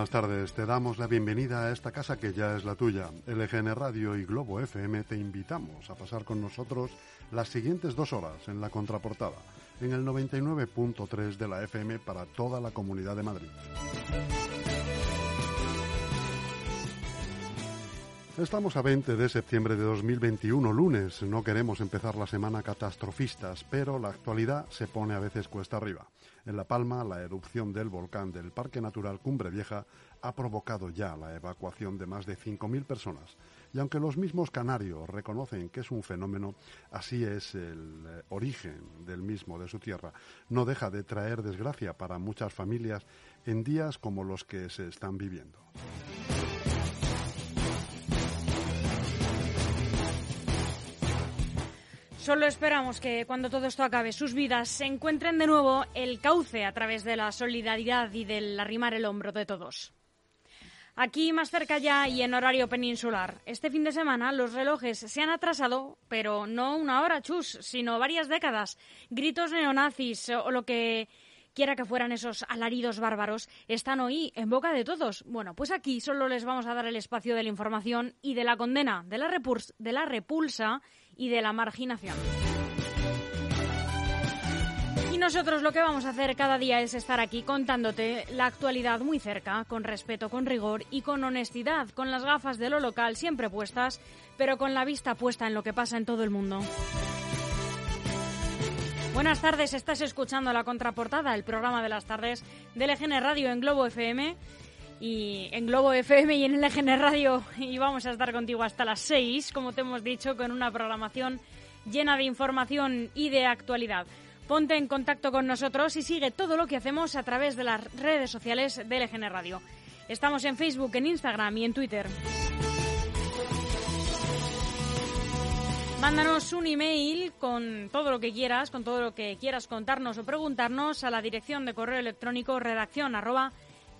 buenas tardes. Te damos la bienvenida a esta casa que ya es la tuya. LGN Radio y Globo FM te invitamos a pasar con nosotros las siguientes dos horas en la contraportada, en el 99.3 de la FM para toda la Comunidad de Madrid. Estamos a 20 de septiembre de 2021, lunes. No queremos empezar la semana catastrofistas, pero la actualidad se pone a veces cuesta arriba. En La Palma, la erupción del volcán del Parque Natural Cumbre Vieja ha provocado ya la evacuación de más de 5.000 personas. Y aunque los mismos canarios reconocen que es un fenómeno, así es el eh, origen del mismo, de su tierra, no deja de traer desgracia para muchas familias en días como los que se están viviendo. Solo esperamos que cuando todo esto acabe, sus vidas se encuentren de nuevo el cauce a través de la solidaridad y del arrimar el hombro de todos. Aquí más cerca ya y en horario peninsular. Este fin de semana los relojes se han atrasado, pero no una hora, chus, sino varias décadas. Gritos neonazis o lo que quiera que fueran esos alaridos bárbaros, están hoy en boca de todos. Bueno, pues aquí solo les vamos a dar el espacio de la información y de la condena, de la, de la repulsa y de la marginación. Y nosotros lo que vamos a hacer cada día es estar aquí contándote la actualidad muy cerca, con respeto, con rigor y con honestidad, con las gafas de lo local siempre puestas, pero con la vista puesta en lo que pasa en todo el mundo. Buenas tardes, estás escuchando la contraportada, el programa de las tardes del EGN Radio en Globo FM y en Globo FM y en el LGN Radio y vamos a estar contigo hasta las 6, como te hemos dicho, con una programación llena de información y de actualidad. Ponte en contacto con nosotros y sigue todo lo que hacemos a través de las redes sociales de LGN Radio. Estamos en Facebook, en Instagram y en Twitter. Mándanos un email con todo lo que quieras, con todo lo que quieras contarnos o preguntarnos a la dirección de correo electrónico redacción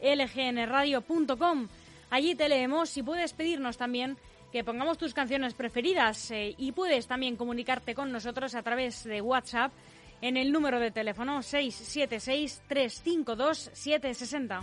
lgnradio.com. Allí te leemos y puedes pedirnos también que pongamos tus canciones preferidas eh, y puedes también comunicarte con nosotros a través de WhatsApp en el número de teléfono 676-352-760.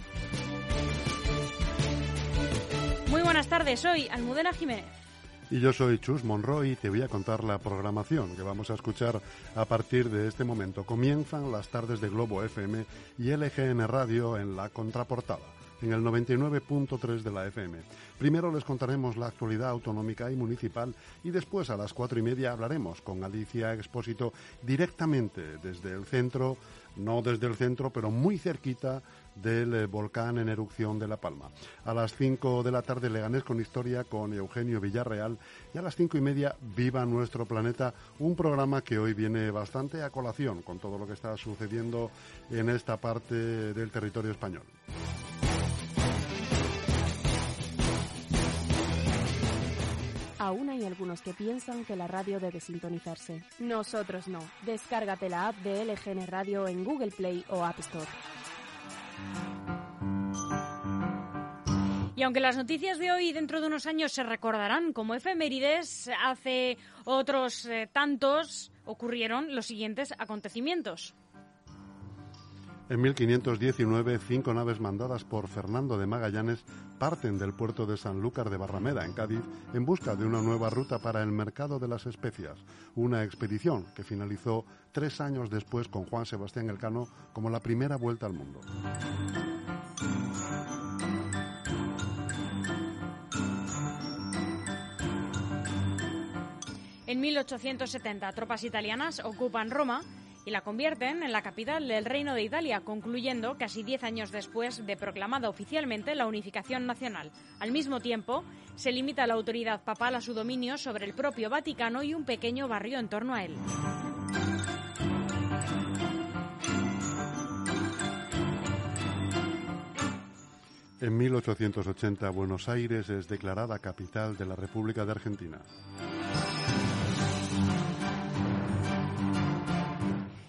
Muy buenas tardes, soy Almudena Jiménez. Y yo soy Chus Monroy y te voy a contar la programación que vamos a escuchar a partir de este momento. Comienzan las tardes de Globo FM y LGN Radio en la contraportada en el 99.3 de la FM. Primero les contaremos la actualidad autonómica y municipal y después a las cuatro y media hablaremos con Alicia Expósito directamente desde el centro, no desde el centro, pero muy cerquita del eh, volcán en erupción de La Palma. A las 5 de la tarde Leganés con historia con Eugenio Villarreal y a las cinco y media Viva nuestro planeta, un programa que hoy viene bastante a colación con todo lo que está sucediendo en esta parte del territorio español. Aún hay algunos que piensan que la radio debe sintonizarse. Nosotros no. Descárgate la app de LGN Radio en Google Play o App Store. Y aunque las noticias de hoy dentro de unos años se recordarán como efemérides, hace otros eh, tantos ocurrieron los siguientes acontecimientos. En 1519, cinco naves mandadas por Fernando de Magallanes parten del puerto de Sanlúcar de Barrameda, en Cádiz, en busca de una nueva ruta para el mercado de las especias. Una expedición que finalizó tres años después con Juan Sebastián Elcano como la primera vuelta al mundo. En 1870, tropas italianas ocupan Roma y la convierten en la capital del Reino de Italia, concluyendo casi diez años después de proclamada oficialmente la unificación nacional. Al mismo tiempo, se limita la autoridad papal a su dominio sobre el propio Vaticano y un pequeño barrio en torno a él. En 1880, Buenos Aires es declarada capital de la República de Argentina.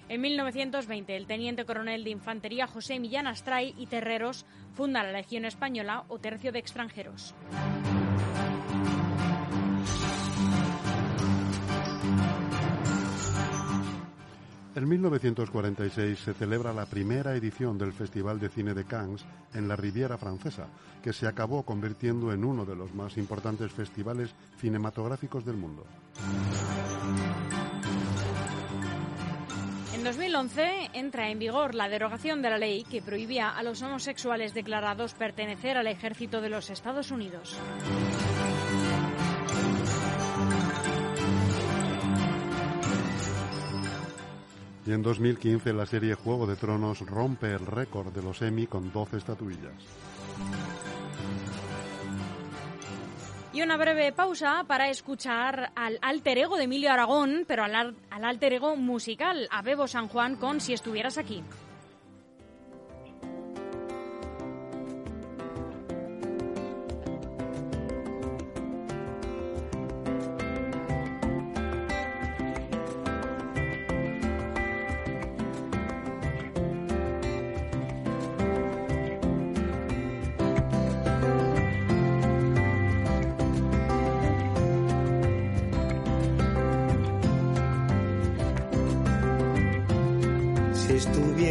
En 1920, el teniente coronel de infantería José Millán Astray y Terreros funda la Legión Española o Tercio de Extranjeros. En 1946 se celebra la primera edición del Festival de Cine de Cannes en la Riviera Francesa, que se acabó convirtiendo en uno de los más importantes festivales cinematográficos del mundo. En 2011 entra en vigor la derogación de la ley que prohibía a los homosexuales declarados pertenecer al ejército de los Estados Unidos. Y en 2015 la serie Juego de Tronos rompe el récord de los Emmy con 12 estatuillas. Y una breve pausa para escuchar al alter ego de Emilio Aragón, pero al, al alter ego musical, a Bebo San Juan con Si estuvieras aquí.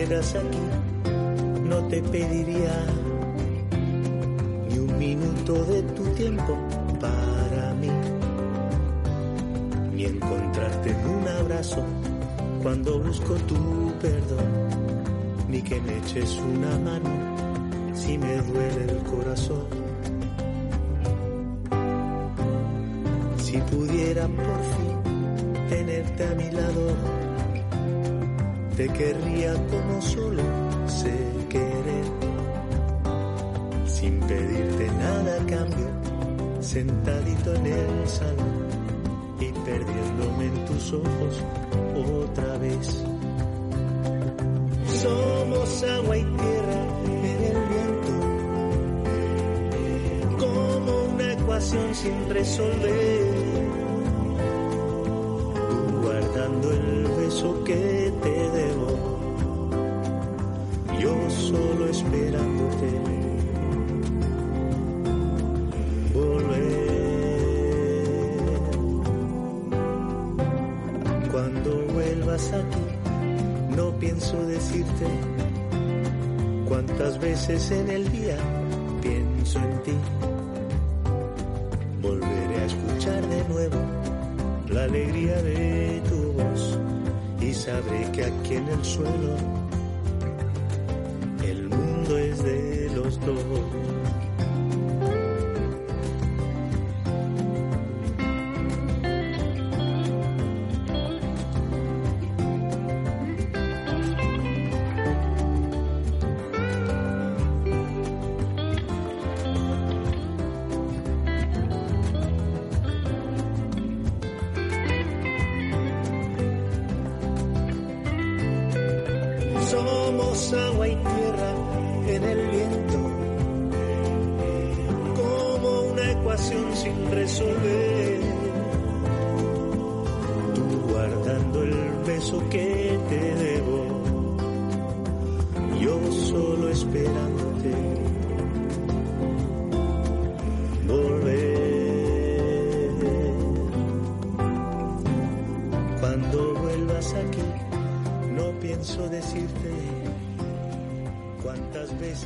Estuvieras aquí, no te pediría ni un minuto de tu tiempo para mí, ni encontrarte en un abrazo cuando busco tu perdón, ni que me eches una mano si me duele el corazón. Si pudiera por fin tenerte a mi lado, te querría como solo sé querer, sin pedirte nada cambio, sentadito en el salón y perdiéndome en tus ojos otra vez. Somos agua y tierra en el viento, como una ecuación sin resolver en el día pienso en ti. Volveré a escuchar de nuevo la alegría de tu voz y sabré que aquí en el suelo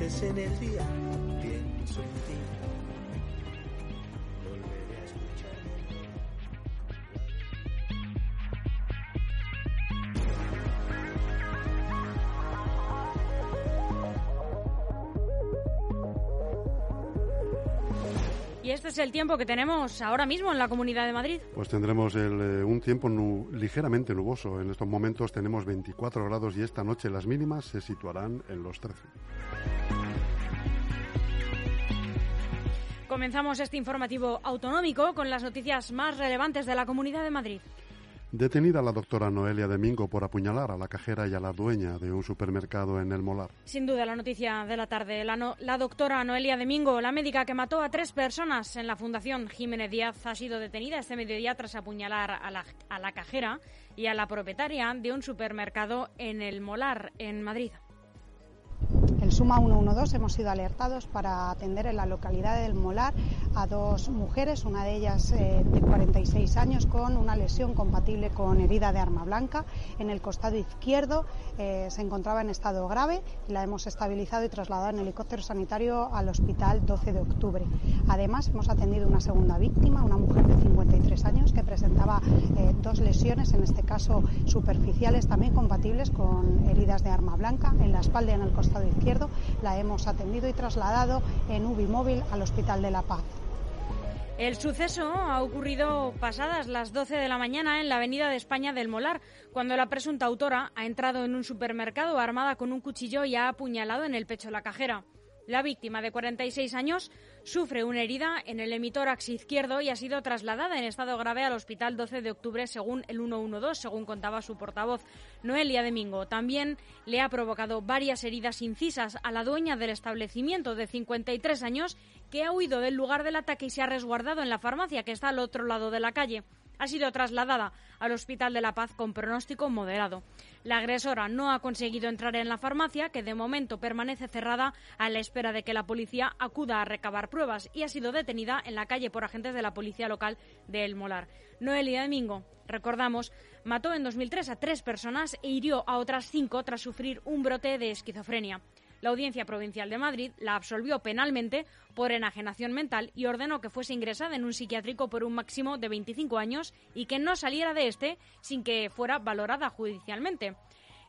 veces en el día pienso en ti. Y este es el tiempo que tenemos ahora mismo en la Comunidad de Madrid. Pues tendremos el, eh, un tiempo nu- ligeramente nuboso. En estos momentos tenemos 24 grados y esta noche las mínimas se situarán en los 13. Comenzamos este informativo autonómico con las noticias más relevantes de la Comunidad de Madrid. Detenida la doctora Noelia Domingo por apuñalar a la cajera y a la dueña de un supermercado en el Molar. Sin duda, la noticia de la tarde. La, doctora Noelia Domingo, la médica que mató a tres personas en la Fundación Jiménez Díaz, ha sido detenida este mediodía tras apuñalar a la, a la cajera y a la propietaria de un supermercado en el Molar, en Madrid. El En Suma 112 hemos sido alertados para atender en la localidad del Molar a dos mujeres, una de ellas eh, de 46 años con una lesión compatible con herida de arma blanca. En el costado izquierdo eh, se encontraba en estado grave y la hemos estabilizado y trasladado en helicóptero sanitario al hospital 12 de octubre. Además, hemos atendido una segunda víctima, una mujer de 53 años que presentaba eh, dos lesiones, en este caso superficiales, también compatibles con heridas de arma blanca en la espalda y en el costado izquierdo. La hemos atendido y trasladado en UBI móvil al Hospital de la Paz. El suceso ha ocurrido pasadas las 12 de la mañana en la Avenida de España del Molar, cuando la presunta autora ha entrado en un supermercado armada con un cuchillo y ha apuñalado en el pecho la cajera. La víctima, de 46 años, sufre una herida en el emitórax izquierdo y ha sido trasladada en estado grave al hospital 12 de octubre, según el 112, según contaba su portavoz, Noelia Domingo. También le ha provocado varias heridas incisas a la dueña del establecimiento, de 53 años, que ha huido del lugar del ataque y se ha resguardado en la farmacia, que está al otro lado de la calle ha sido trasladada al Hospital de la Paz con pronóstico moderado. La agresora no ha conseguido entrar en la farmacia, que de momento permanece cerrada a la espera de que la policía acuda a recabar pruebas y ha sido detenida en la calle por agentes de la policía local de El Molar. Noelia Domingo, recordamos, mató en 2003 a tres personas e hirió a otras cinco tras sufrir un brote de esquizofrenia. La Audiencia Provincial de Madrid la absolvió penalmente por enajenación mental y ordenó que fuese ingresada en un psiquiátrico por un máximo de 25 años y que no saliera de este sin que fuera valorada judicialmente.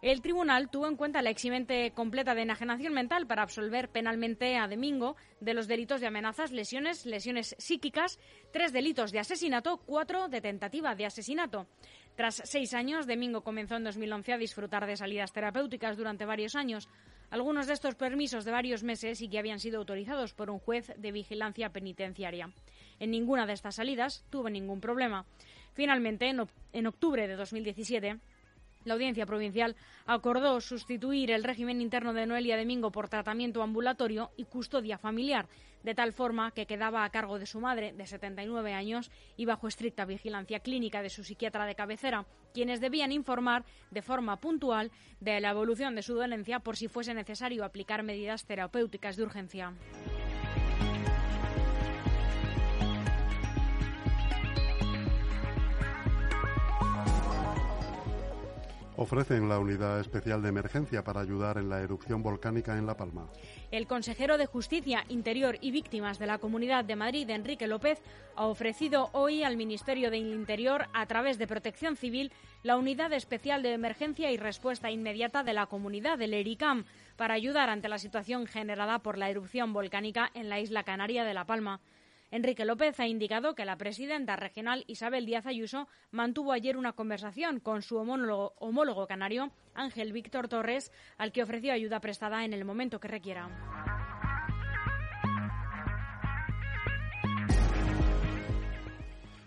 El tribunal tuvo en cuenta la eximente completa de enajenación mental para absolver penalmente a Domingo de los delitos de amenazas, lesiones, lesiones psíquicas, tres delitos de asesinato, cuatro de tentativa de asesinato. Tras seis años, Domingo comenzó en 2011 a disfrutar de salidas terapéuticas durante varios años. Algunos de estos permisos de varios meses y que habían sido autorizados por un juez de vigilancia penitenciaria. En ninguna de estas salidas tuvo ningún problema. Finalmente, en, octubre de 2017, la Audiencia Provincial acordó sustituir el régimen interno de Noelia Domingo por tratamiento ambulatorio y custodia familiar, de tal forma que quedaba a cargo de su madre, de 79 años, y bajo estricta vigilancia clínica de su psiquiatra de cabecera, quienes debían informar de forma puntual de la evolución de su dolencia por si fuese necesario aplicar medidas terapéuticas de urgencia. Ofrecen la Unidad Especial de Emergencia para ayudar en la erupción volcánica en La Palma. El consejero de Justicia, Interior y Víctimas de la Comunidad de Madrid, Enrique López, ha ofrecido hoy al Ministerio del Interior, a través de Protección Civil, la Unidad Especial de Emergencia y Respuesta Inmediata de la Comunidad del ERICAM para ayudar ante la situación generada por la erupción volcánica en la isla canaria de La Palma. Enrique López ha indicado que la presidenta regional Isabel Díaz Ayuso mantuvo ayer una conversación con su homólogo, canario Ángel Víctor Torres, al que ofreció ayuda prestada en el momento que requiera.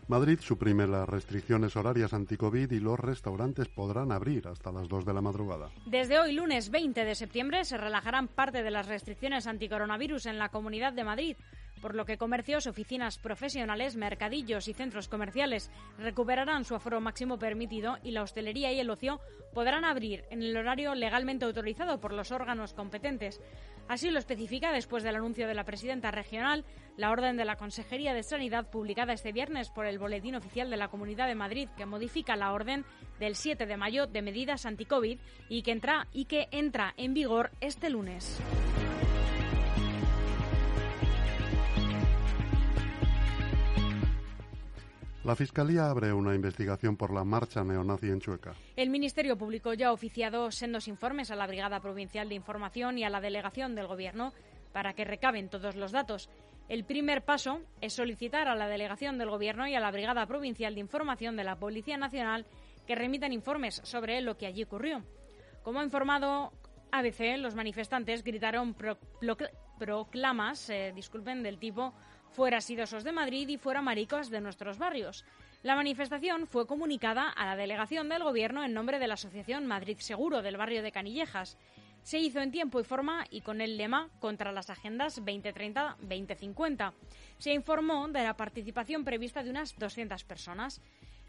Madrid suprime las restricciones horarias anti-COVID y los restaurantes podrán abrir hasta las 2 de la madrugada. Desde hoy, lunes 20 de septiembre, se relajarán parte de las restricciones anticoronavirus en la Comunidad de Madrid por lo que comercios, oficinas profesionales, mercadillos y centros comerciales recuperarán su aforo máximo permitido y la hostelería y el ocio podrán abrir en el horario legalmente autorizado por los órganos competentes. Así lo especifica, después del anuncio de la presidenta regional, la orden de la Consejería de Sanidad publicada este viernes por el Boletín Oficial de la Comunidad de Madrid, que modifica la orden del 7 de mayo de medidas anti-COVID y que entra, y que entra en vigor este lunes. La Fiscalía abre una investigación por la marcha neonazi en Chueca. El Ministerio Público ya ha oficiado sendos informes a la Brigada Provincial de Información y a la Delegación del Gobierno para que recaben todos los datos. El primer paso es solicitar a la Delegación del Gobierno y a la Brigada Provincial de Información de la Policía Nacional que remitan informes sobre lo que allí ocurrió. Como ha informado ABC, los manifestantes gritaron proclamas, eh, disculpen, del tipo fuera sidosos de Madrid y fuera maricos de nuestros barrios. La manifestación fue comunicada a la delegación del Gobierno en nombre de la Asociación Madrid Seguro del barrio de Canillejas. Se hizo en tiempo y forma y con el lema contra las agendas 2030-2050. Se informó de la participación prevista de unas 200 personas.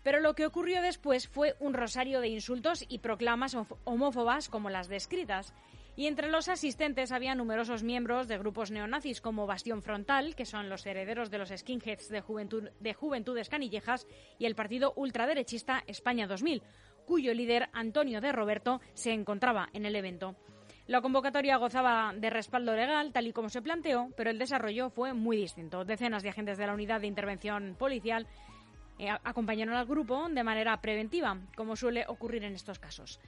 Pero lo que ocurrió después fue un rosario de insultos y proclamas homófobas como las descritas. Y entre los asistentes había numerosos miembros de grupos neonazis como Bastión Frontal, que son los herederos de los skinheads de, Juventud, de Juventudes Canillejas, y el partido ultraderechista España 2000, cuyo líder Antonio de Roberto se encontraba en el evento. La convocatoria gozaba de respaldo legal, tal y como se planteó, pero el desarrollo fue muy distinto. Decenas de agentes de la Unidad de Intervención Policial eh, acompañaron al grupo de manera preventiva, como suele ocurrir en estos casos.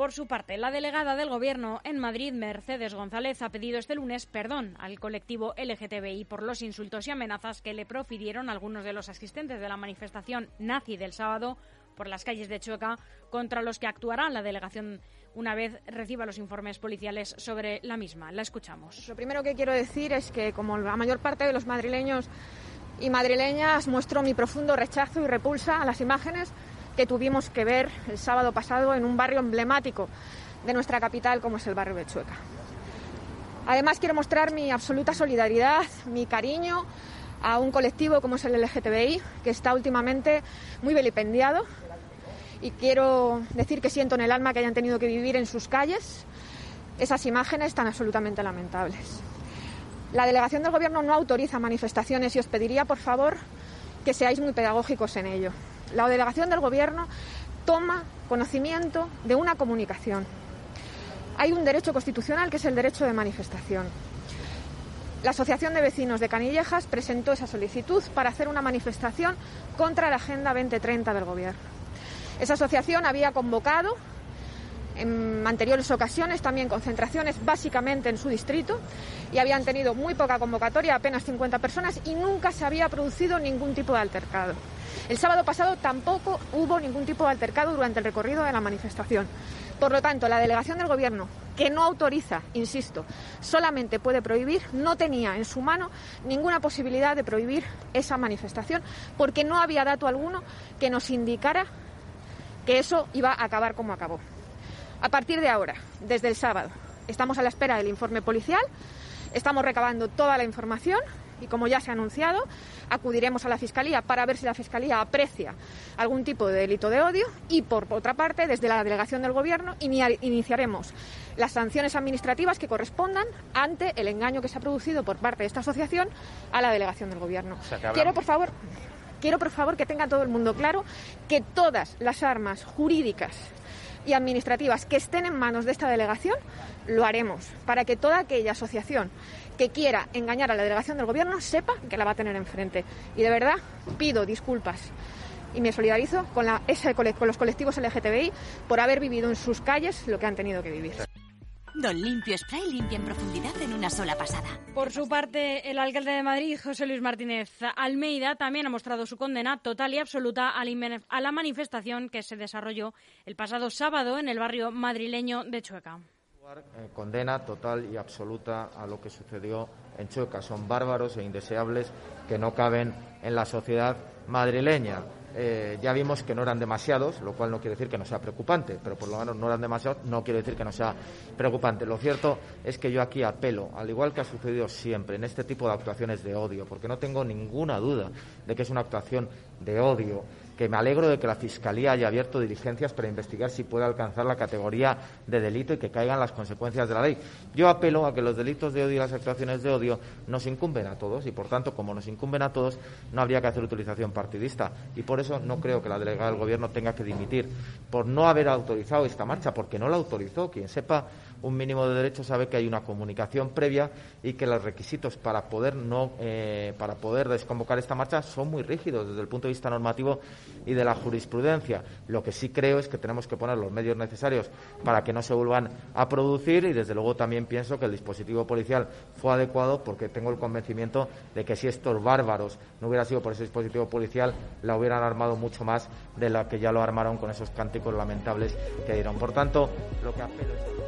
Por su parte, la delegada del Gobierno en Madrid, Mercedes González, ha pedido este lunes perdón al colectivo LGTBI por los insultos y amenazas que le profirieron algunos de los asistentes de la manifestación nazi del sábado por las calles de Chueca, contra los que actuará la delegación una vez reciba los informes policiales sobre la misma. La escuchamos. Lo primero que quiero decir es que, como la mayor parte de los madrileños y madrileñas, muestro mi profundo rechazo y repulsa a las imágenes que tuvimos que ver el sábado pasado en un barrio emblemático de nuestra capital como es el barrio de Chueca. Además quiero mostrar mi absoluta solidaridad, mi cariño a un colectivo como es el LGTBI, que está últimamente muy vilipendiado. Y quiero decir que siento en el alma que hayan tenido que vivir en sus calles esas imágenes tan absolutamente lamentables. La delegación del Gobierno no autoriza manifestaciones y os pediría, por favor, que seáis muy pedagógicos en ello la delegación del Gobierno toma conocimiento de una comunicación. Hay un derecho constitucional que es el derecho de manifestación. La Asociación de Vecinos de Canillejas presentó esa solicitud para hacer una manifestación contra la Agenda 2030 del Gobierno. Esa asociación había convocado en anteriores ocasiones también concentraciones básicamente en su distrito y habían tenido muy poca convocatoria, apenas 50 personas y nunca se había producido ningún tipo de altercado. El sábado pasado tampoco hubo ningún tipo de altercado durante el recorrido de la manifestación. Por lo tanto, la delegación del Gobierno, que no autoriza, insisto, solamente puede prohibir, no tenía en su mano ninguna posibilidad de prohibir esa manifestación, porque no había dato alguno que nos indicara que eso iba a acabar como acabó. A partir de ahora, desde el sábado, estamos a la espera del informe policial, estamos recabando toda la información y como ya se ha anunciado, acudiremos a la Fiscalía para ver si la Fiscalía aprecia algún tipo de delito de odio y, por otra parte, desde la delegación del Gobierno iniciaremos las sanciones administrativas que correspondan ante el engaño que se ha producido por parte de esta asociación a la delegación del Gobierno. Quiero, por favor, quiero, por favor, que tenga todo el mundo claro que todas las armas jurídicas y administrativas que estén en manos de esta delegación, lo haremos para que toda aquella asociación que quiera engañar a la delegación del Gobierno sepa que la va a tener enfrente. Y de verdad pido disculpas y me solidarizo con, la, con los colectivos LGTBI por haber vivido en sus calles lo que han tenido que vivir. Don Limpio Spray limpia en profundidad en una sola pasada. Por su parte, el alcalde de Madrid, José Luis Martínez Almeida, también ha mostrado su condena total y absoluta a la manifestación que se desarrolló el pasado sábado en el barrio madrileño de Chueca. Eh, condena total y absoluta a lo que sucedió en Chueca. Son bárbaros e indeseables que no caben en la sociedad madrileña. Eh, ya vimos que no eran demasiados, lo cual no quiere decir que no sea preocupante, pero por lo menos no eran demasiados, no quiere decir que no sea preocupante. Lo cierto es que yo aquí apelo, al igual que ha sucedido siempre en este tipo de actuaciones de odio, porque no tengo ninguna duda de que es una actuación de odio, que me alegro de que la Fiscalía haya abierto diligencias para investigar si puede alcanzar la categoría de delito y que caigan las consecuencias de la ley. Yo apelo a que los delitos de odio y las actuaciones de odio nos incumben a todos y, por tanto, como nos incumben a todos, no habría que hacer utilización partidista. Y por eso no creo que la delegada del Gobierno tenga que dimitir por no haber autorizado esta marcha, porque no la autorizó. Quien sepa un mínimo de derecho sabe que hay una comunicación previa y que los requisitos para poder no eh, para poder desconvocar esta marcha son muy rígidos desde el punto de vista normativo y de la jurisprudencia. Lo que sí creo es que tenemos que poner los medios necesarios para que no se vuelvan a producir y desde luego también pienso que el dispositivo policial fue adecuado porque tengo el convencimiento de que si estos bárbaros no hubiera sido por ese dispositivo policial la hubieran armado mucho más de la que ya lo armaron con esos cánticos lamentables que dieron. Por tanto, lo que apelo es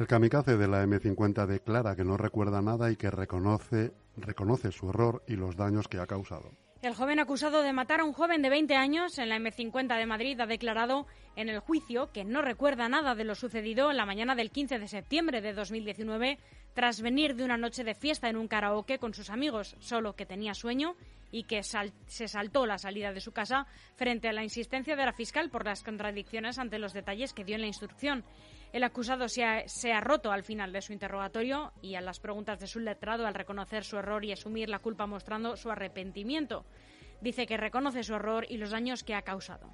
El kamikaze de la M50 declara que no recuerda nada y que reconoce, reconoce su error y los daños que ha causado. El joven acusado de matar a un joven de 20 años en la M50 de Madrid ha declarado en el juicio que no recuerda nada de lo sucedido en la mañana del 15 de septiembre de 2019 tras venir de una noche de fiesta en un karaoke con sus amigos, solo que tenía sueño y que se saltó la salida de su casa frente a la insistencia de la fiscal por las contradicciones ante los detalles que dio en la instrucción. El acusado se ha, roto al final de su interrogatorio y a las preguntas de su letrado al reconocer su error y asumir la culpa mostrando su arrepentimiento. Dice que reconoce su error y los daños que ha causado.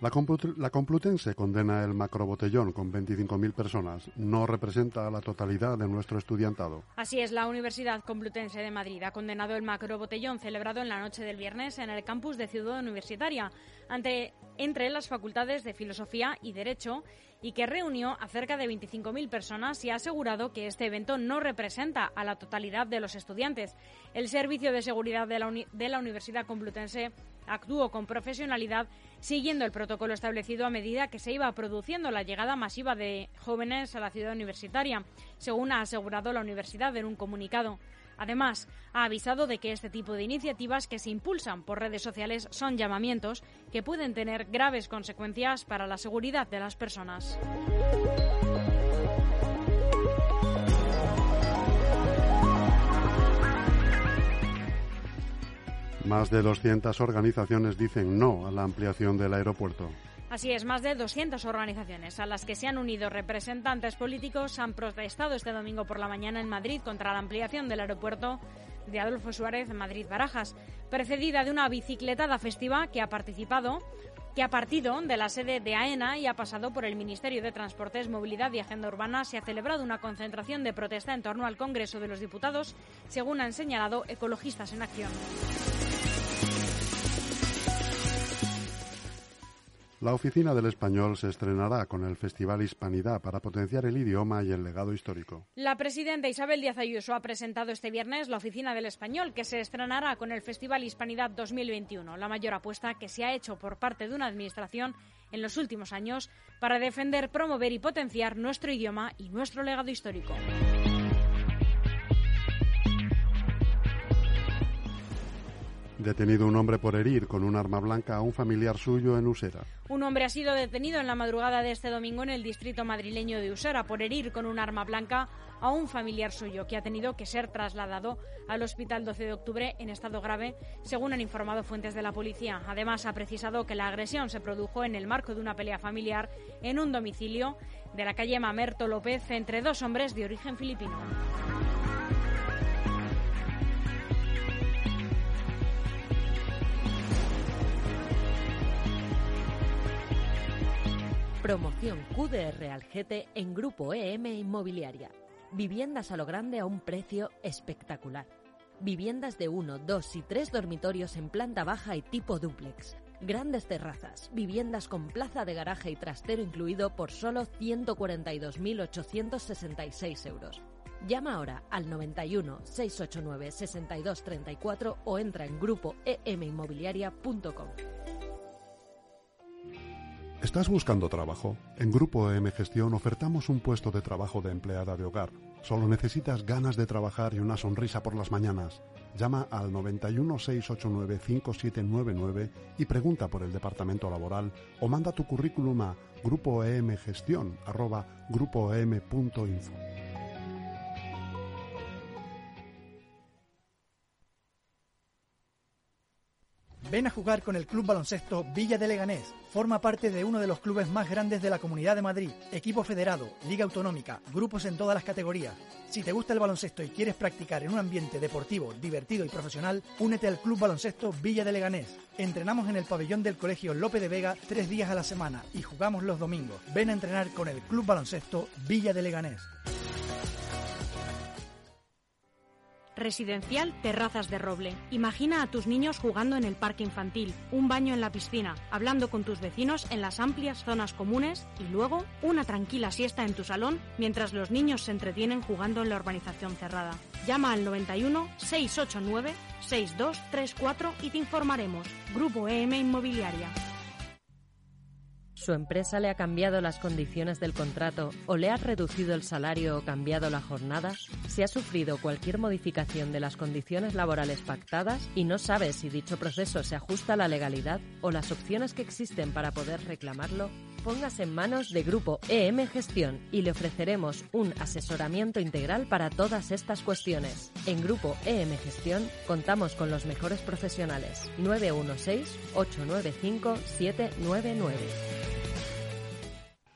La, Complutense condena el macrobotellón con 25.000 personas. No representa a la totalidad de nuestro estudiantado. Así es, la Universidad Complutense de Madrid ha condenado el macrobotellón celebrado en la noche del viernes en el campus de Ciudad Universitaria, ante, entre las facultades de Filosofía y Derecho, y que reunió a cerca de 25.000 personas y ha asegurado que este evento no representa a la totalidad de los estudiantes. El Servicio de Seguridad de la, de la Universidad Complutense actuó con profesionalidad siguiendo el protocolo establecido a medida que se iba produciendo la llegada masiva de jóvenes a la ciudad universitaria, según ha asegurado la universidad en un comunicado. Además, ha avisado de que este tipo de iniciativas que se impulsan por redes sociales son llamamientos que pueden tener graves consecuencias para la seguridad de las personas. Más de 200 organizaciones dicen no a la ampliación del aeropuerto. Así es, más de 200 organizaciones a las que se han unido representantes políticos han protestado este domingo por la mañana en Madrid contra la ampliación del aeropuerto de Adolfo Suárez Madrid-Barajas, precedida de una bicicletada festiva que ha participado que ha partido de la sede de AENA y ha pasado por el Ministerio de Transportes, Movilidad y Agenda Urbana, se ha celebrado una concentración de protesta en torno al Congreso de los Diputados, según han señalado ecologistas en acción. La Oficina del Español se estrenará con el Festival Hispanidad para potenciar el idioma y el legado histórico. La presidenta Isabel Díaz Ayuso ha presentado este viernes la Oficina del Español, que se estrenará con el Festival Hispanidad 2021, la mayor apuesta que se ha hecho por parte de una administración en los últimos años para defender, promover y potenciar nuestro idioma y nuestro legado histórico. Detenido un hombre por herir con un arma blanca a un familiar suyo en Usera. Un hombre ha sido detenido en la madrugada de este domingo en el distrito madrileño de Usera por herir con un arma blanca a un familiar suyo que ha tenido que ser trasladado al hospital 12 de octubre en estado grave, según han informado fuentes de la policía. Además, ha precisado que la agresión se produjo en el marco de una pelea familiar en un domicilio de la calle Mamerto López entre dos hombres de origen filipino. Promoción QDR al GT en Grupo EM Inmobiliaria. Viviendas a lo grande a un precio espectacular. Viviendas de 1, 2 y 3 dormitorios en planta baja y tipo duplex. Grandes terrazas, viviendas con plaza de garaje y trastero incluido por solo 142.866 euros. Llama ahora al 91 689 6234 o entra en grupo eminmobiliaria.com. ¿Estás buscando trabajo? En Grupo EM Gestión ofertamos un puesto de trabajo de empleada de hogar. Solo necesitas ganas de trabajar y una sonrisa por las mañanas. Llama al 91 689 5799 y pregunta por el departamento laboral o manda tu currículum a grupoemgestión@grupoem.info. Ven a jugar con el Club Baloncesto Villa de Leganés. Forma parte de uno de los clubes más grandes de la Comunidad de Madrid. Equipo federado, liga autonómica, grupos en todas las categorías. Si te gusta el baloncesto y quieres practicar en un ambiente deportivo, divertido y profesional, únete al Club Baloncesto Villa de Leganés. Entrenamos en el pabellón del Colegio Lope de Vega tres días a la semana y jugamos los domingos. Ven a entrenar con el Club Baloncesto Villa de Leganés. Residencial Terrazas de Roble. Imagina a tus niños jugando en el parque infantil, un baño en la piscina, hablando con tus vecinos en las amplias zonas comunes y luego una tranquila siesta en tu salón mientras los niños se entretienen jugando en la urbanización cerrada. Llama al 91 689 6234 y te informaremos. Grupo EM Inmobiliaria. ¿Su empresa le ha cambiado las condiciones del contrato o le ha reducido el salario o cambiado la jornada? Si ha sufrido cualquier modificación de las condiciones laborales pactadas y no sabe si dicho proceso se ajusta a la legalidad o las opciones que existen para poder reclamarlo, Póngase en manos de Grupo EM Gestión y le ofreceremos un asesoramiento integral para todas estas cuestiones. En Grupo EM Gestión contamos con los mejores profesionales. 916-895-799.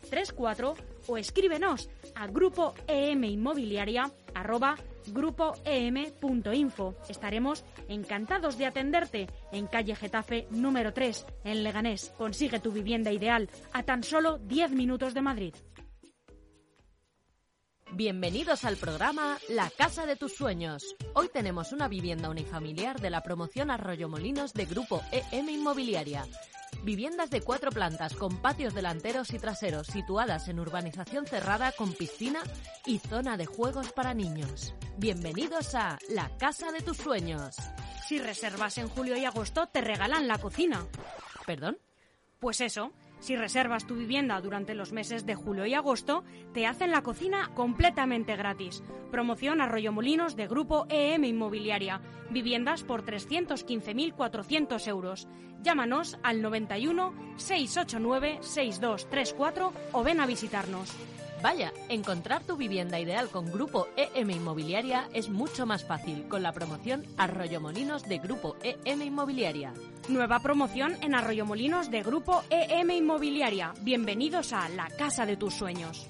6234 o escríbenos a grupo em inmobiliaria grupoem.info. Estaremos encantados de atenderte en calle Getafe número 3 en Leganés. Consigue tu vivienda ideal a tan solo 10 minutos de Madrid. Bienvenidos al programa La Casa de tus Sueños. Hoy tenemos una vivienda unifamiliar de la promoción Arroyo Molinos de Grupo EM Inmobiliaria. Viviendas de cuatro plantas con patios delanteros y traseros situadas en urbanización cerrada con piscina y zona de juegos para niños. Bienvenidos a La Casa de tus Sueños. Si reservas en julio y agosto te regalan la cocina. ¿Perdón? Pues eso. Si reservas tu vivienda durante los meses de julio y agosto, te hacen la cocina completamente gratis. Promoción Arroyo Molinos de Grupo EM Inmobiliaria. Viviendas por 315.400 euros. Llámanos al 91 689 6234 o ven a visitarnos. Vaya, encontrar tu vivienda ideal con Grupo EM Inmobiliaria es mucho más fácil con la promoción Arroyo Molinos de Grupo EM Inmobiliaria. Nueva promoción en Arroyomolinos de Grupo EM Inmobiliaria. Bienvenidos a la casa de tus sueños.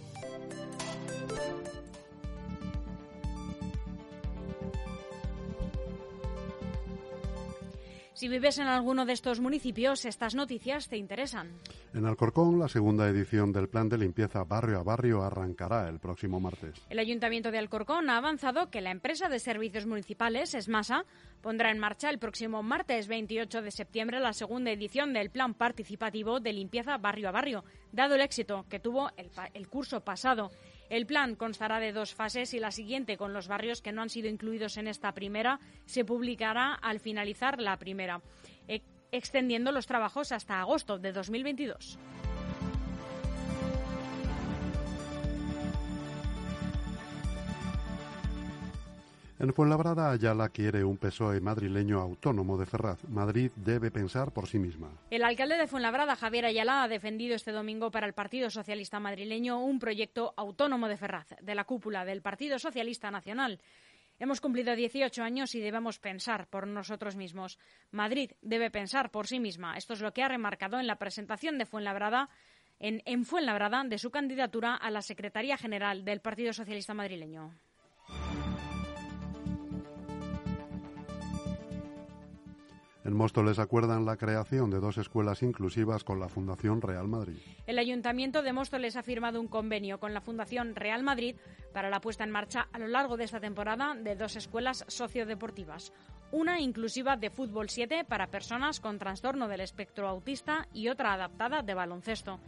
Si vives en alguno de estos municipios, estas noticias te interesan. En Alcorcón, la segunda edición del plan de limpieza barrio a barrio arrancará el próximo martes. El Ayuntamiento de Alcorcón ha avanzado que la empresa de servicios municipales, ESMASA, pondrá en marcha el próximo martes 28 de septiembre la segunda edición del plan participativo de limpieza barrio a barrio, dado el éxito que tuvo el, el curso pasado. El plan constará de dos fases y la siguiente, con los barrios que no han sido incluidos en esta primera, se publicará al finalizar la primera, e- extendiendo los trabajos hasta agosto de 2022. En Fuenlabrada, Ayala quiere un PSOE madrileño autónomo de Ferraz. Madrid debe pensar por sí misma. El alcalde de Fuenlabrada, Javier Ayala, ha defendido este domingo para el Partido Socialista madrileño un proyecto autónomo de Ferraz, de la cúpula del Partido Socialista Nacional. Hemos cumplido 18 años y debemos pensar por nosotros mismos. Madrid debe pensar por sí misma. Esto es lo que ha remarcado en la presentación de Fuenlabrada, en, en Fuenlabrada de su candidatura a la Secretaría General del Partido Socialista madrileño. En Móstoles acuerdan la creación de dos escuelas inclusivas con la Fundación Real Madrid. El Ayuntamiento de Móstoles ha firmado un convenio con la Fundación Real Madrid para la puesta en marcha a lo largo de esta temporada de dos escuelas sociodeportivas. Una inclusiva de fútbol 7 para personas con trastorno del espectro autista y otra adaptada de baloncesto.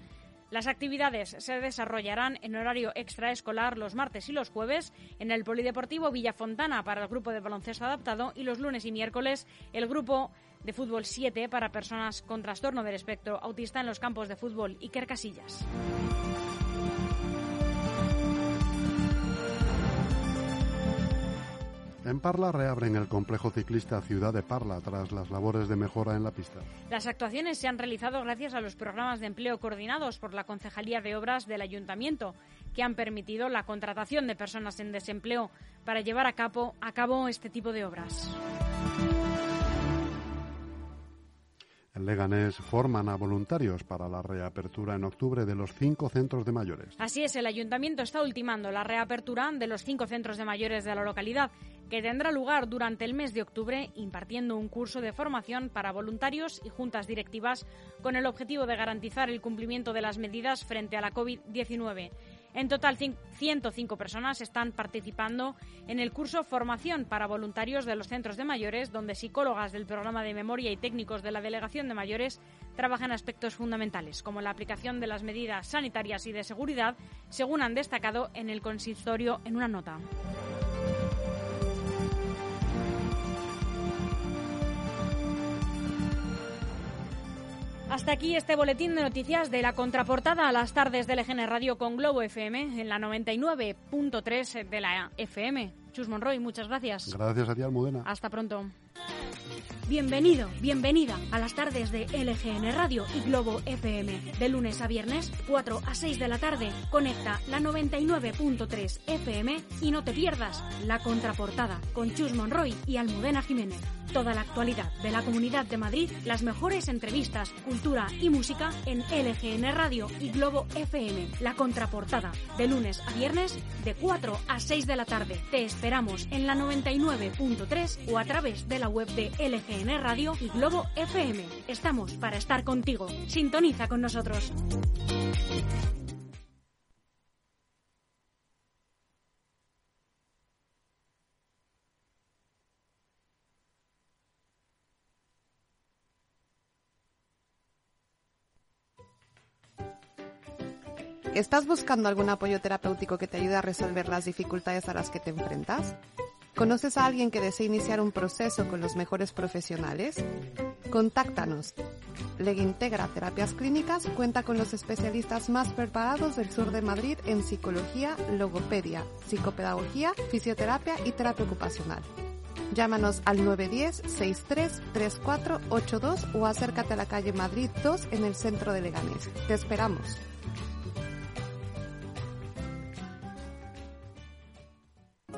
Las actividades se desarrollarán en horario extraescolar los martes y los jueves en el Polideportivo Villafontana para el grupo de baloncesto adaptado y los lunes y miércoles el grupo de fútbol 7 para personas con trastorno del espectro autista en los campos de fútbol Iker Casillas. En Parla reabren el complejo ciclista Ciudad de Parla tras las labores de mejora en la pista. Las actuaciones se han realizado gracias a los programas de empleo coordinados por la Concejalía de Obras del Ayuntamiento, que han permitido la contratación de personas en desempleo para llevar a cabo, a cabo este tipo de obras. En Leganés forman a voluntarios para la reapertura en octubre de los cinco centros de mayores. Así es, el ayuntamiento está ultimando la reapertura de los cinco centros de mayores de la localidad, que tendrá lugar durante el mes de octubre impartiendo un curso de formación para voluntarios y juntas directivas con el objetivo de garantizar el cumplimiento de las medidas frente a la COVID-19. En total, 105 personas están participando en el curso Formación para voluntarios de los centros de mayores, donde psicólogas del programa de memoria y técnicos de la Delegación de Mayores trabajan aspectos fundamentales, como la aplicación de las medidas sanitarias y de seguridad, según han destacado en el consistorio en una nota. Hasta aquí este boletín de noticias de la contraportada a las tardes del EGN Radio con Globo FM en la 99.3 de la FM. Chus Monroy, muchas gracias. Gracias a ti, Almudena. Hasta pronto. Bienvenido, bienvenida a las tardes de LGN Radio y Globo FM. De lunes a viernes, 4 a 6 de la tarde, conecta la 99.3 FM y no te pierdas la contraportada con Chus Monroy y Almudena Jiménez. Toda la actualidad de la Comunidad de Madrid, las mejores entrevistas, cultura y música en LGN Radio y Globo FM. La contraportada, de lunes a viernes, de 4 a 6 de la tarde. Te esperamos en la 99.3 o a través de la web de LGN Radio y Globo FM. Estamos para estar contigo. Sintoniza con nosotros. ¿Estás buscando algún apoyo terapéutico que te ayude a resolver las dificultades a las que te enfrentas? ¿Conoces a alguien que desea iniciar un proceso con los mejores profesionales? Contáctanos. Legintegra Terapias Clínicas cuenta con los especialistas más preparados del sur de Madrid en psicología, logopedia, psicopedagogía, fisioterapia y terapia ocupacional. Llámanos al 910-633482 o acércate a la calle Madrid 2 en el centro de Leganés. Te esperamos.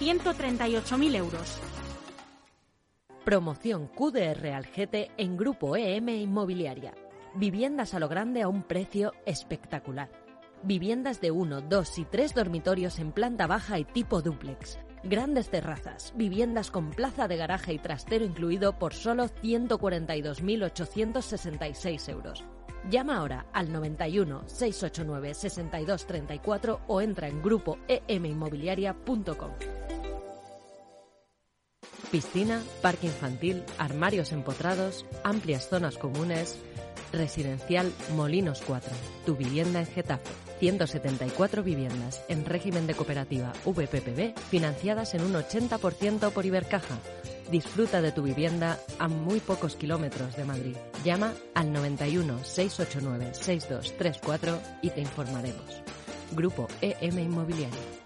138.000 euros. Promoción QDR al GT en Grupo EM Inmobiliaria. Viviendas a lo grande a un precio espectacular. Viviendas de 1, 2 y 3 dormitorios en planta baja y tipo dúplex. Grandes terrazas, viviendas con plaza de garaje y trastero incluido por solo 142.866 euros. Llama ahora al 91 689 6234 o entra en grupo eminmobiliaria.com. Piscina, parque infantil, armarios empotrados, amplias zonas comunes. Residencial Molinos 4. Tu vivienda en Getafe. 174 viviendas en régimen de cooperativa VPPB financiadas en un 80% por Ibercaja. Disfruta de tu vivienda a muy pocos kilómetros de Madrid. Llama al 91 689 6234 y te informaremos. Grupo EM Inmobiliario.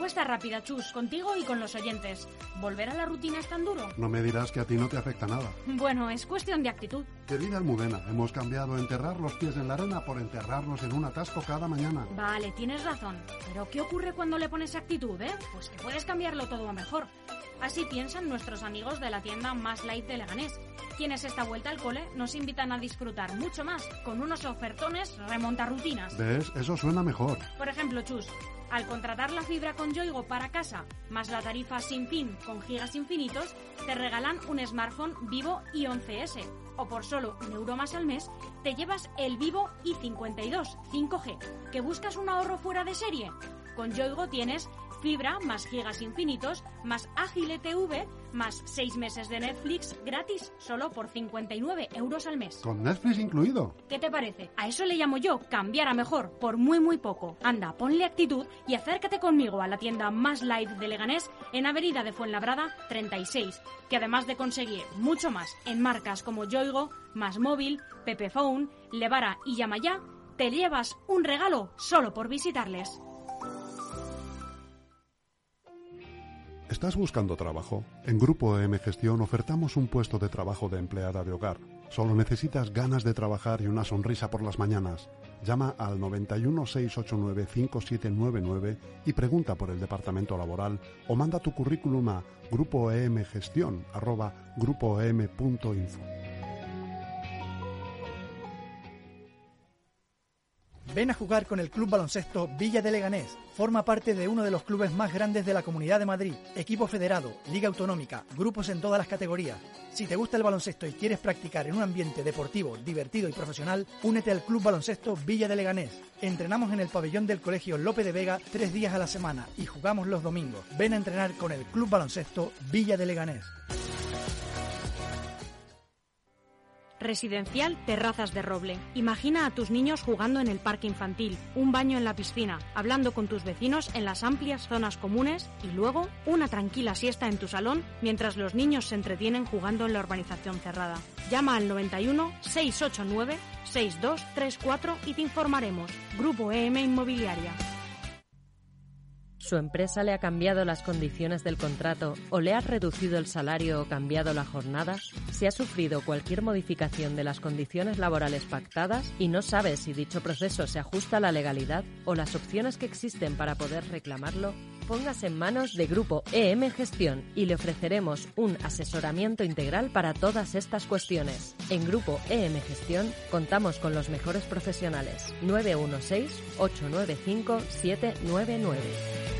Encuesta rápida, Chus, contigo y con los oyentes. ¿Volver a la rutina es tan duro? No me dirás que a ti no te afecta nada. Bueno, es cuestión de actitud. Querida Almudena, hemos cambiado enterrar los pies en la arena por enterrarnos en un atasco cada mañana. Vale, tienes razón. Pero ¿qué ocurre cuando le pones actitud, eh? Pues que puedes cambiarlo todo a mejor. Así piensan nuestros amigos de la tienda Más Light de Leganés, quienes esta vuelta al cole nos invitan a disfrutar mucho más con unos ofertones remontarrutinas. ¿Ves? Eso suena mejor. Por ejemplo, Chus, al contratar la fibra con Yoigo para casa, más la tarifa sin fin con gigas infinitos, te regalan un smartphone Vivo i11S. O por solo un euro más al mes, te llevas el Vivo i52 5G. ¿Que buscas un ahorro fuera de serie? Con Yoigo tienes fibra, más gigas infinitos, más ágil TV, más 6 meses de Netflix gratis, solo por 59 euros al mes. ¿Con Netflix incluido? ¿Qué te parece? A eso le llamo yo cambiar a mejor, por muy muy poco. Anda, ponle actitud y acércate conmigo a la tienda más light de Leganés en Avenida de Fuenlabrada 36, que además de conseguir mucho más en marcas como Yoigo, Más Móvil, Pepephone, Levara y Yamayá, te llevas un regalo solo por visitarles. ¿Estás buscando trabajo? En Grupo EM Gestión ofertamos un puesto de trabajo de empleada de hogar. Solo necesitas ganas de trabajar y una sonrisa por las mañanas. Llama al 91 689 5799 y pregunta por el departamento laboral o manda tu currículum a grupoemgestión@grupoem.info. Ven a jugar con el Club Baloncesto Villa de Leganés. Forma parte de uno de los clubes más grandes de la Comunidad de Madrid. Equipo federado, liga autonómica, grupos en todas las categorías. Si te gusta el baloncesto y quieres practicar en un ambiente deportivo, divertido y profesional, únete al Club Baloncesto Villa de Leganés. Entrenamos en el pabellón del Colegio Lope de Vega tres días a la semana y jugamos los domingos. Ven a entrenar con el Club Baloncesto Villa de Leganés. Residencial Terrazas de Roble. Imagina a tus niños jugando en el parque infantil, un baño en la piscina, hablando con tus vecinos en las amplias zonas comunes y luego una tranquila siesta en tu salón mientras los niños se entretienen jugando en la urbanización cerrada. Llama al 91 689 6234 y te informaremos. Grupo EM Inmobiliaria. ¿Su empresa le ha cambiado las condiciones del contrato o le ha reducido el salario o cambiado la jornada? Si ha sufrido cualquier modificación de las condiciones laborales pactadas y no sabe si dicho proceso se ajusta a la legalidad o las opciones que existen para poder reclamarlo, póngase en manos de Grupo EM Gestión y le ofreceremos un asesoramiento integral para todas estas cuestiones. En Grupo EM Gestión contamos con los mejores profesionales. 916-895-799.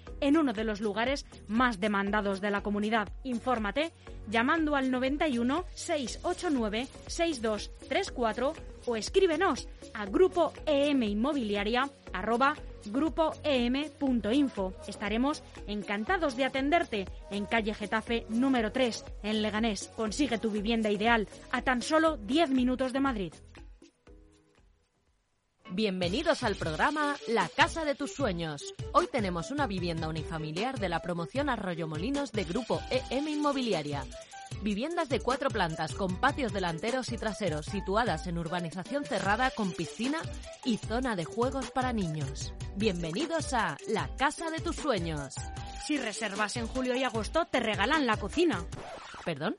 en uno de los lugares más demandados de la comunidad. Infórmate llamando al 91 689 6234 o escríbenos a grupo em inmobiliaria arroba grupoem.info. Estaremos encantados de atenderte en calle Getafe número 3 en Leganés. Consigue tu vivienda ideal a tan solo 10 minutos de Madrid. Bienvenidos al programa La Casa de tus Sueños. Hoy tenemos una vivienda unifamiliar de la promoción Arroyo Molinos de Grupo EM Inmobiliaria. Viviendas de cuatro plantas con patios delanteros y traseros situadas en urbanización cerrada con piscina y zona de juegos para niños. Bienvenidos a La Casa de tus Sueños. Si reservas en julio y agosto te regalan la cocina. ¿Perdón?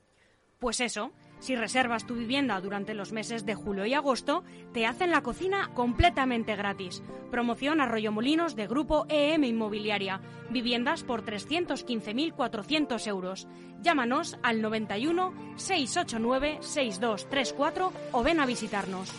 Pues eso. Si reservas tu vivienda durante los meses de julio y agosto, te hacen la cocina completamente gratis. Promoción Arroyo Molinos de Grupo EM Inmobiliaria. Viviendas por 315.400 euros. Llámanos al 91 689 6234 o ven a visitarnos.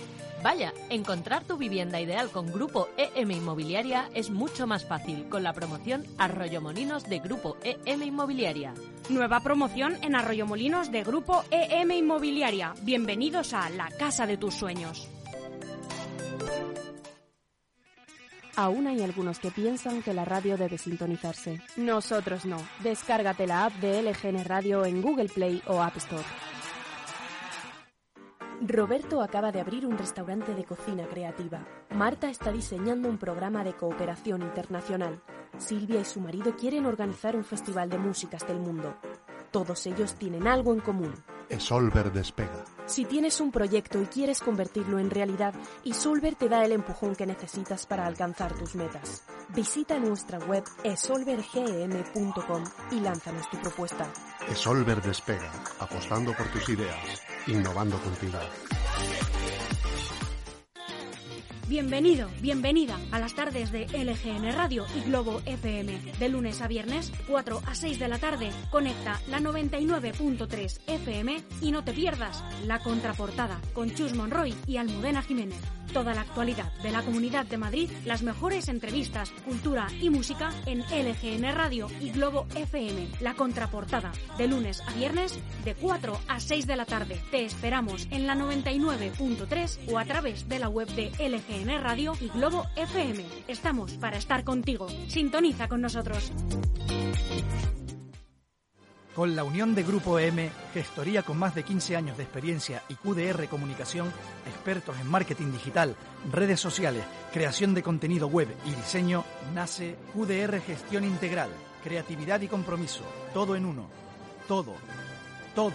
Vaya, encontrar tu vivienda ideal con Grupo EM Inmobiliaria es mucho más fácil con la promoción Arroyo Molinos de Grupo EM Inmobiliaria. Nueva promoción en Arroyomolinos de Grupo EM Inmobiliaria. Bienvenidos a la casa de tus sueños. Aún hay algunos que piensan que la radio debe sintonizarse. Nosotros no. Descárgate la app de LGN Radio en Google Play o App Store. Roberto acaba de abrir un restaurante de cocina creativa. Marta está diseñando un programa de cooperación internacional. Silvia y su marido quieren organizar un festival de músicas del mundo. Todos ellos tienen algo en común. Esolver despega. Si tienes un proyecto y quieres convertirlo en realidad, Isolver te da el empujón que necesitas para alcanzar tus metas. Visita nuestra web esolvergm.com y lánzanos tu propuesta. Esolver despega, apostando por tus ideas, innovando contigo. Bienvenido, bienvenida a las tardes de LGN Radio y Globo FM. De lunes a viernes, 4 a 6 de la tarde, conecta la 99.3 FM y no te pierdas la contraportada con Chus Monroy y Almudena Jiménez. Toda la actualidad de la Comunidad de Madrid, las mejores entrevistas, cultura y música en LGN Radio y Globo FM. La contraportada, de lunes a viernes, de 4 a 6 de la tarde. Te esperamos en la 99.3 o a través de la web de LGN Radio y Globo FM. Estamos para estar contigo. Sintoniza con nosotros. Con la unión de Grupo M, gestoría con más de 15 años de experiencia y QDR Comunicación, expertos en marketing digital, redes sociales, creación de contenido web y diseño, nace QDR Gestión Integral, creatividad y compromiso, todo en uno. Todo, todo.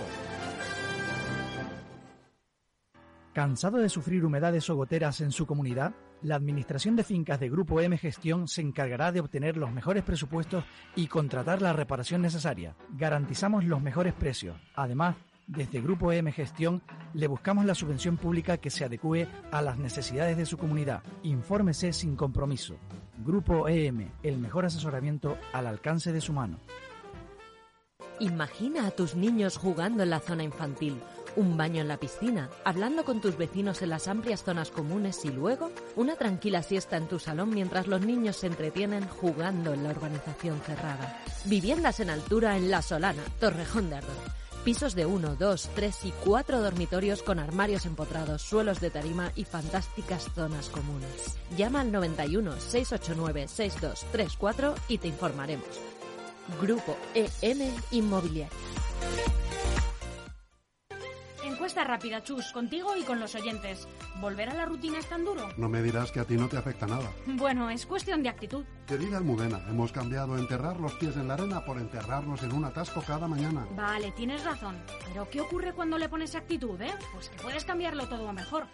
¿Cansado de sufrir humedades o goteras en su comunidad? La Administración de Fincas de Grupo M Gestión se encargará de obtener los mejores presupuestos y contratar la reparación necesaria. Garantizamos los mejores precios. Además, desde Grupo M Gestión le buscamos la subvención pública que se adecue a las necesidades de su comunidad. Infórmese sin compromiso. Grupo EM, el mejor asesoramiento al alcance de su mano. Imagina a tus niños jugando en la zona infantil, un baño en la piscina, hablando con tus vecinos en las amplias zonas comunes y luego una tranquila siesta en tu salón mientras los niños se entretienen jugando en la urbanización cerrada. Viviendas en altura en La Solana, Torrejón de Ardoz. Pisos de 1, 2, 3 y 4 dormitorios con armarios empotrados, suelos de tarima y fantásticas zonas comunes. Llama al 91 689 6234 y te informaremos. Grupo EM Inmobiliaria. Encuesta rápida, Chus, contigo y con los oyentes. ¿Volver a la rutina es tan duro? No me dirás que a ti no te afecta nada. Bueno, es cuestión de actitud. Querida Almudena, hemos cambiado enterrar los pies en la arena por enterrarnos en un atasco cada mañana. Vale, tienes razón. Pero ¿qué ocurre cuando le pones actitud, eh? Pues que puedes cambiarlo todo a mejor.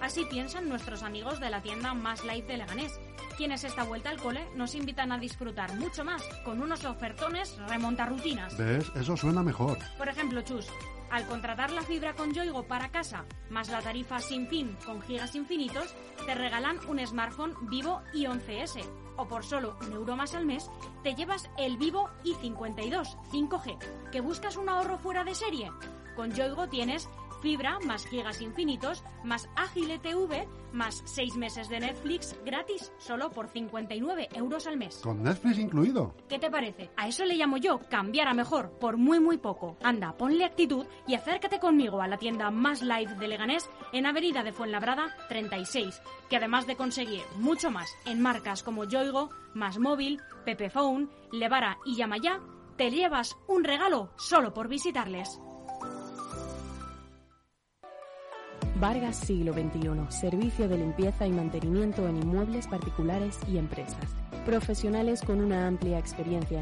Así piensan nuestros amigos de la tienda Más Life de Leganés, quienes esta vuelta al cole nos invitan a disfrutar mucho más con unos ofertones remonta rutinas. ¿Ves? Eso suena mejor. Por ejemplo, Chus, al contratar la fibra con Yoigo para casa, más la tarifa sin fin con gigas infinitos, te regalan un smartphone Vivo i11S. O por solo un euro más al mes, te llevas el Vivo i52 5G. ¿Que buscas un ahorro fuera de serie? Con Yoigo tienes fibra más gigas infinitos, más ágil TV, más 6 meses de Netflix gratis, solo por 59 euros al mes. ¿Con Netflix incluido? ¿Qué te parece? A eso le llamo yo cambiar a mejor, por muy muy poco. Anda, ponle actitud y acércate conmigo a la tienda Más Live de Leganés en Avenida de Fuenlabrada 36, que además de conseguir mucho más en marcas como Yoigo, Más Móvil, Pepephone, Levara y Yamayá, te llevas un regalo solo por visitarles. Vargas Siglo XXI, servicio de limpieza y mantenimiento en inmuebles particulares y empresas. Profesionales con una amplia experiencia en